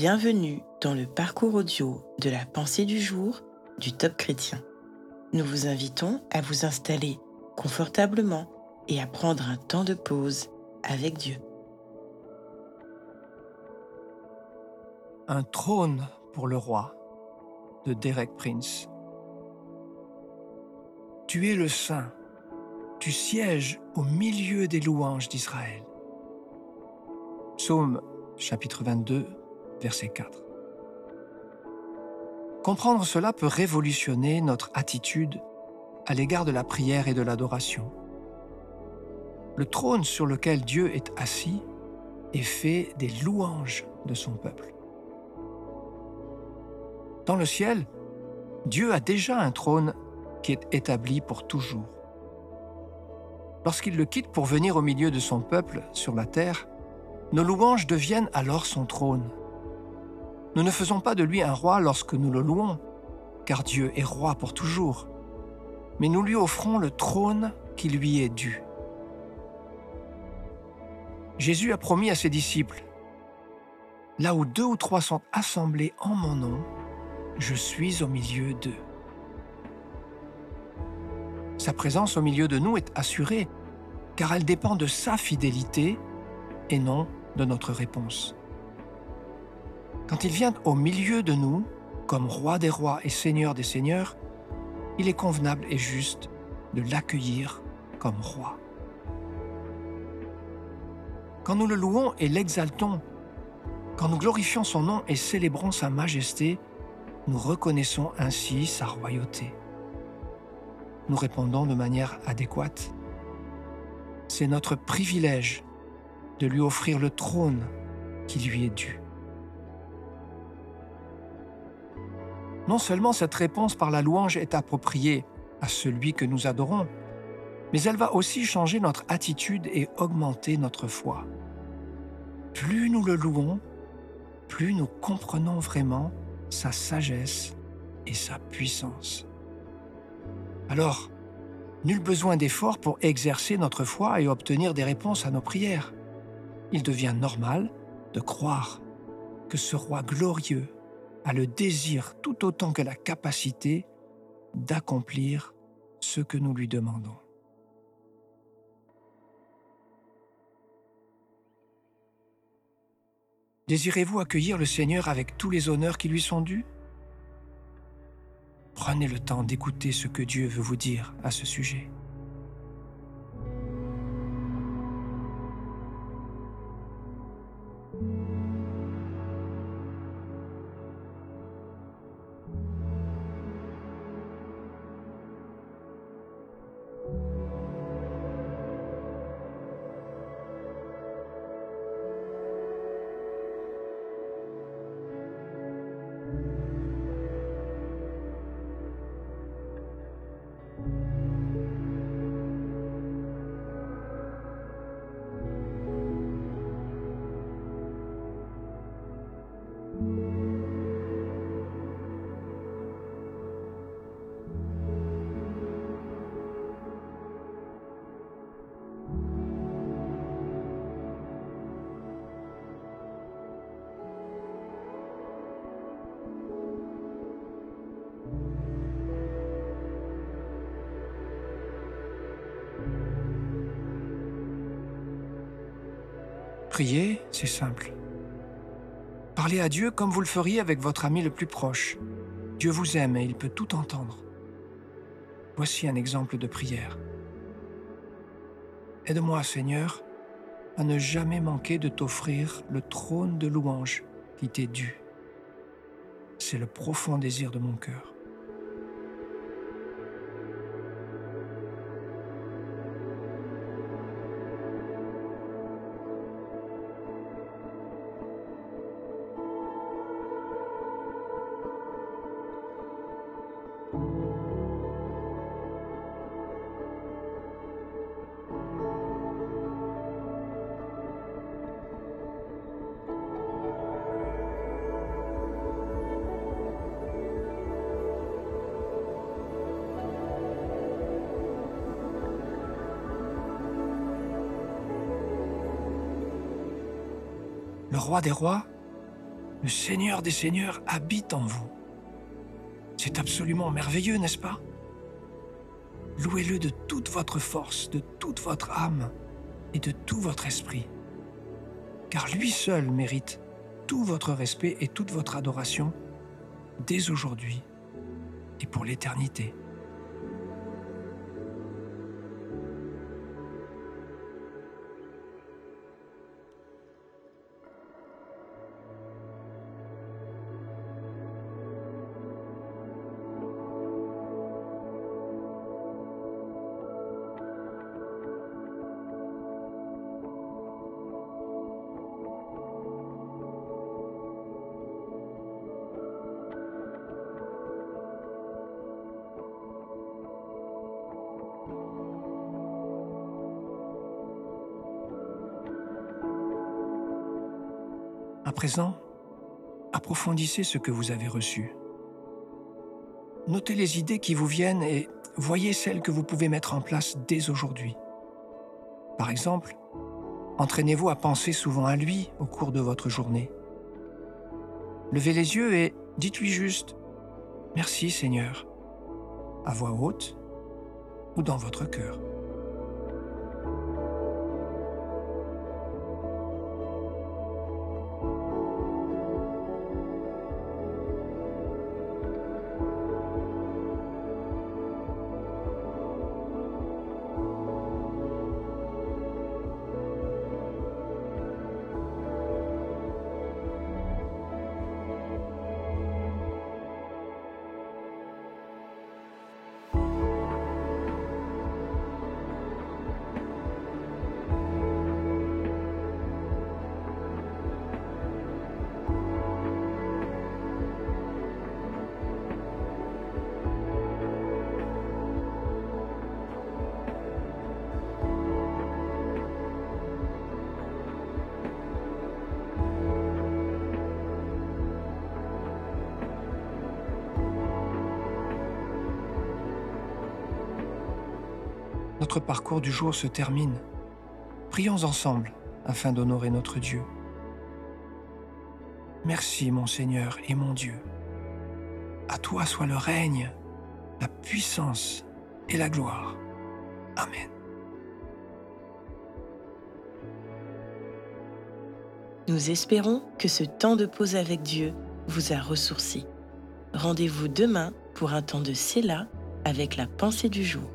Bienvenue dans le parcours audio de la pensée du jour du Top Chrétien. Nous vous invitons à vous installer confortablement et à prendre un temps de pause avec Dieu. Un trône pour le roi de Derek Prince. Tu es le Saint, tu sièges au milieu des louanges d'Israël. Psaume chapitre 22, verset 4. Comprendre cela peut révolutionner notre attitude à l'égard de la prière et de l'adoration. Le trône sur lequel Dieu est assis est fait des louanges de son peuple. Dans le ciel, Dieu a déjà un trône qui est établi pour toujours. Lorsqu'il le quitte pour venir au milieu de son peuple sur la terre, nos louanges deviennent alors son trône. Nous ne faisons pas de lui un roi lorsque nous le louons, car Dieu est roi pour toujours, mais nous lui offrons le trône qui lui est dû. Jésus a promis à ses disciples, Là où deux ou trois sont assemblés en mon nom, je suis au milieu d'eux. Sa présence au milieu de nous est assurée, car elle dépend de sa fidélité et non de notre réponse. Quand il vient au milieu de nous, comme roi des rois et seigneur des seigneurs, il est convenable et juste de l'accueillir comme roi. Quand nous le louons et l'exaltons, quand nous glorifions son nom et célébrons sa majesté, nous reconnaissons ainsi sa royauté. Nous répondons de manière adéquate. C'est notre privilège de lui offrir le trône qui lui est dû. Non seulement cette réponse par la louange est appropriée à celui que nous adorons, mais elle va aussi changer notre attitude et augmenter notre foi. Plus nous le louons, plus nous comprenons vraiment sa sagesse et sa puissance. Alors, nul besoin d'effort pour exercer notre foi et obtenir des réponses à nos prières. Il devient normal de croire que ce roi glorieux a le désir tout autant que la capacité d'accomplir ce que nous lui demandons. Désirez-vous accueillir le Seigneur avec tous les honneurs qui lui sont dus? Prenez le temps d'écouter ce que Dieu veut vous dire à ce sujet. Prier, c'est simple. Parlez à Dieu comme vous le feriez avec votre ami le plus proche. Dieu vous aime et il peut tout entendre. Voici un exemple de prière. Aide-moi, Seigneur, à ne jamais manquer de t'offrir le trône de louange qui t'est dû. C'est le profond désir de mon cœur. Le roi des rois, le Seigneur des Seigneurs habite en vous. C'est absolument merveilleux, n'est-ce pas? Louez-le de toute votre force, de toute votre âme et de tout votre esprit. Car lui seul mérite tout votre respect et toute votre adoration dès aujourd'hui et pour l'éternité. À présent, approfondissez ce que vous avez reçu. Notez les idées qui vous viennent et voyez celles que vous pouvez mettre en place dès aujourd'hui. Par exemple, entraînez-vous à penser souvent à lui au cours de votre journée. Levez les yeux et dites-lui juste ⁇ Merci Seigneur ⁇ à voix haute ou dans votre cœur. Notre parcours du jour se termine. Prions ensemble afin d'honorer notre Dieu. Merci mon Seigneur et mon Dieu. À toi soit le règne, la puissance et la gloire. Amen. Nous espérons que ce temps de pause avec Dieu vous a ressourci. Rendez-vous demain pour un temps de Séla avec la pensée du jour.